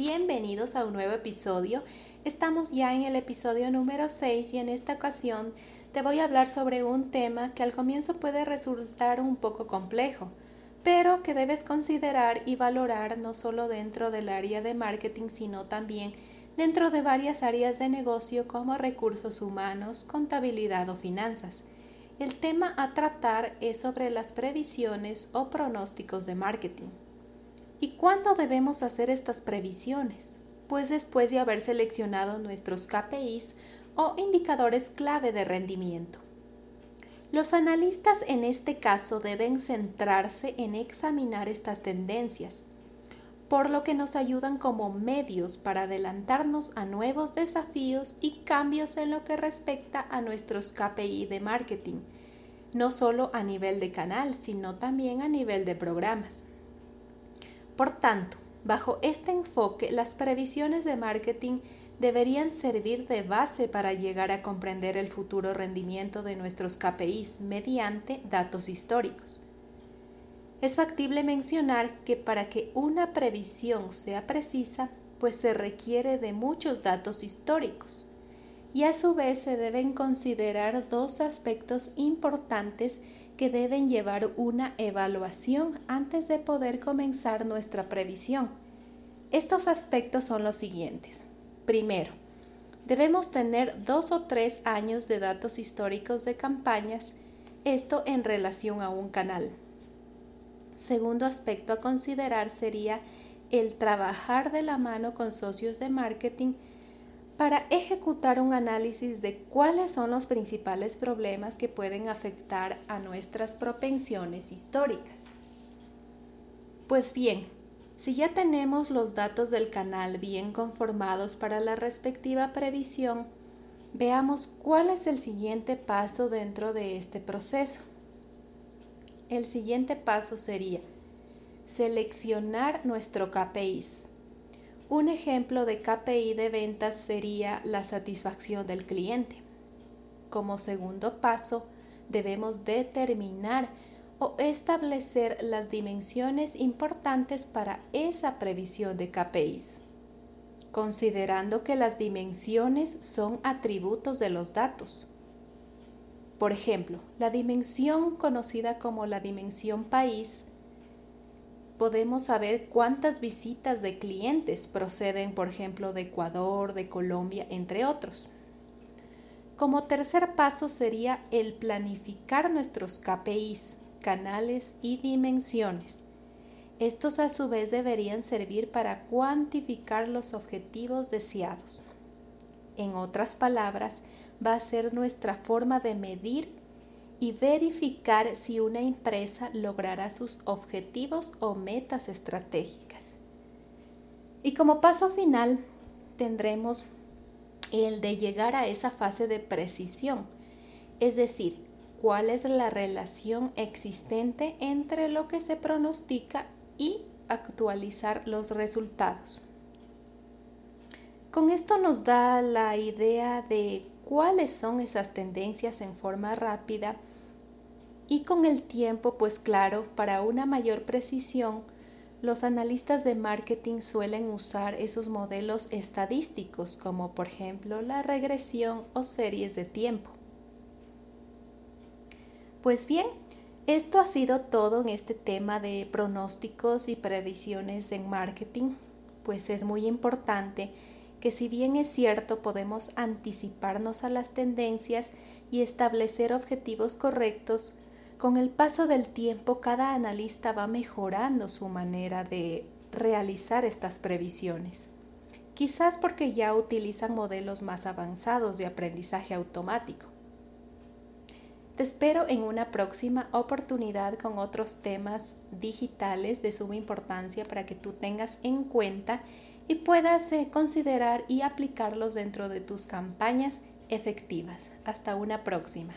bienvenidos a un nuevo episodio. Estamos ya en el episodio número 6 y en esta ocasión te voy a hablar sobre un tema que al comienzo puede resultar un poco complejo, pero que debes considerar y valorar no solo dentro del área de marketing, sino también dentro de varias áreas de negocio como recursos humanos, contabilidad o finanzas. El tema a tratar es sobre las previsiones o pronósticos de marketing. ¿Y cuándo debemos hacer estas previsiones? Pues después de haber seleccionado nuestros KPIs o indicadores clave de rendimiento. Los analistas en este caso deben centrarse en examinar estas tendencias, por lo que nos ayudan como medios para adelantarnos a nuevos desafíos y cambios en lo que respecta a nuestros KPI de marketing, no solo a nivel de canal, sino también a nivel de programas. Por tanto, bajo este enfoque, las previsiones de marketing deberían servir de base para llegar a comprender el futuro rendimiento de nuestros KPIs mediante datos históricos. Es factible mencionar que para que una previsión sea precisa, pues se requiere de muchos datos históricos y a su vez se deben considerar dos aspectos importantes que deben llevar una evaluación antes de poder comenzar nuestra previsión. Estos aspectos son los siguientes. Primero, debemos tener dos o tres años de datos históricos de campañas, esto en relación a un canal. Segundo aspecto a considerar sería el trabajar de la mano con socios de marketing para ejecutar un análisis de cuáles son los principales problemas que pueden afectar a nuestras propensiones históricas. Pues bien, si ya tenemos los datos del canal bien conformados para la respectiva previsión, veamos cuál es el siguiente paso dentro de este proceso el siguiente paso sería seleccionar nuestro KPIs. Un ejemplo de KPI de ventas sería la satisfacción del cliente. Como segundo paso, debemos determinar o establecer las dimensiones importantes para esa previsión de KPIs, considerando que las dimensiones son atributos de los datos. Por ejemplo, la dimensión conocida como la dimensión país, podemos saber cuántas visitas de clientes proceden, por ejemplo, de Ecuador, de Colombia, entre otros. Como tercer paso sería el planificar nuestros KPIs, canales y dimensiones. Estos a su vez deberían servir para cuantificar los objetivos deseados. En otras palabras, va a ser nuestra forma de medir y verificar si una empresa logrará sus objetivos o metas estratégicas. Y como paso final tendremos el de llegar a esa fase de precisión, es decir, cuál es la relación existente entre lo que se pronostica y actualizar los resultados. Con esto nos da la idea de cuáles son esas tendencias en forma rápida y con el tiempo, pues claro, para una mayor precisión, los analistas de marketing suelen usar esos modelos estadísticos como por ejemplo la regresión o series de tiempo. Pues bien, esto ha sido todo en este tema de pronósticos y previsiones en marketing, pues es muy importante que si bien es cierto podemos anticiparnos a las tendencias y establecer objetivos correctos, con el paso del tiempo cada analista va mejorando su manera de realizar estas previsiones. Quizás porque ya utilizan modelos más avanzados de aprendizaje automático. Te espero en una próxima oportunidad con otros temas digitales de suma importancia para que tú tengas en cuenta y puedas eh, considerar y aplicarlos dentro de tus campañas efectivas. Hasta una próxima.